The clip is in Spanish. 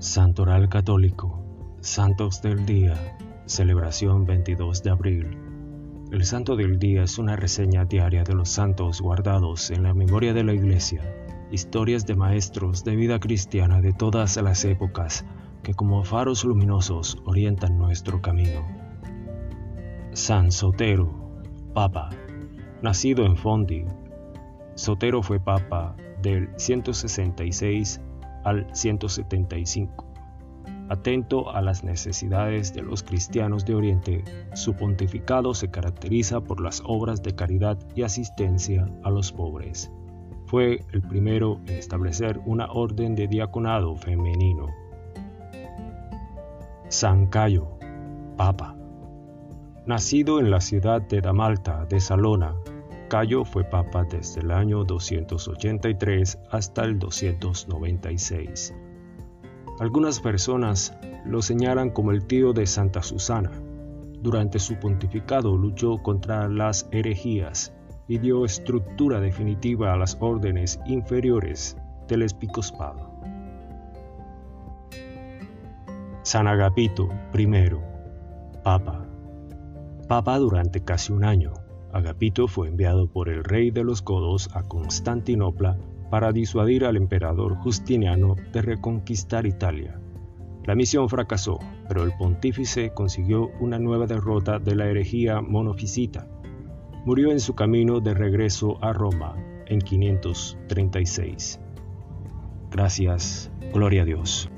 Santoral Católico, Santos del Día, celebración 22 de abril. El Santo del Día es una reseña diaria de los santos guardados en la memoria de la Iglesia, historias de maestros de vida cristiana de todas las épocas que como faros luminosos orientan nuestro camino. San Sotero, Papa, nacido en Fondi. Sotero fue Papa del 166 al 175. Atento a las necesidades de los cristianos de Oriente, su pontificado se caracteriza por las obras de caridad y asistencia a los pobres. Fue el primero en establecer una orden de diaconado femenino. San Cayo, Papa. Nacido en la ciudad de Damalta de Salona, Cayo fue papa desde el año 283 hasta el 296. Algunas personas lo señalan como el tío de Santa Susana. Durante su pontificado luchó contra las herejías y dio estructura definitiva a las órdenes inferiores del episcopado. San Agapito I, Papa. Papa durante casi un año Agapito fue enviado por el rey de los godos a Constantinopla para disuadir al emperador Justiniano de reconquistar Italia. La misión fracasó, pero el pontífice consiguió una nueva derrota de la herejía monofisita. Murió en su camino de regreso a Roma en 536. Gracias, gloria a Dios.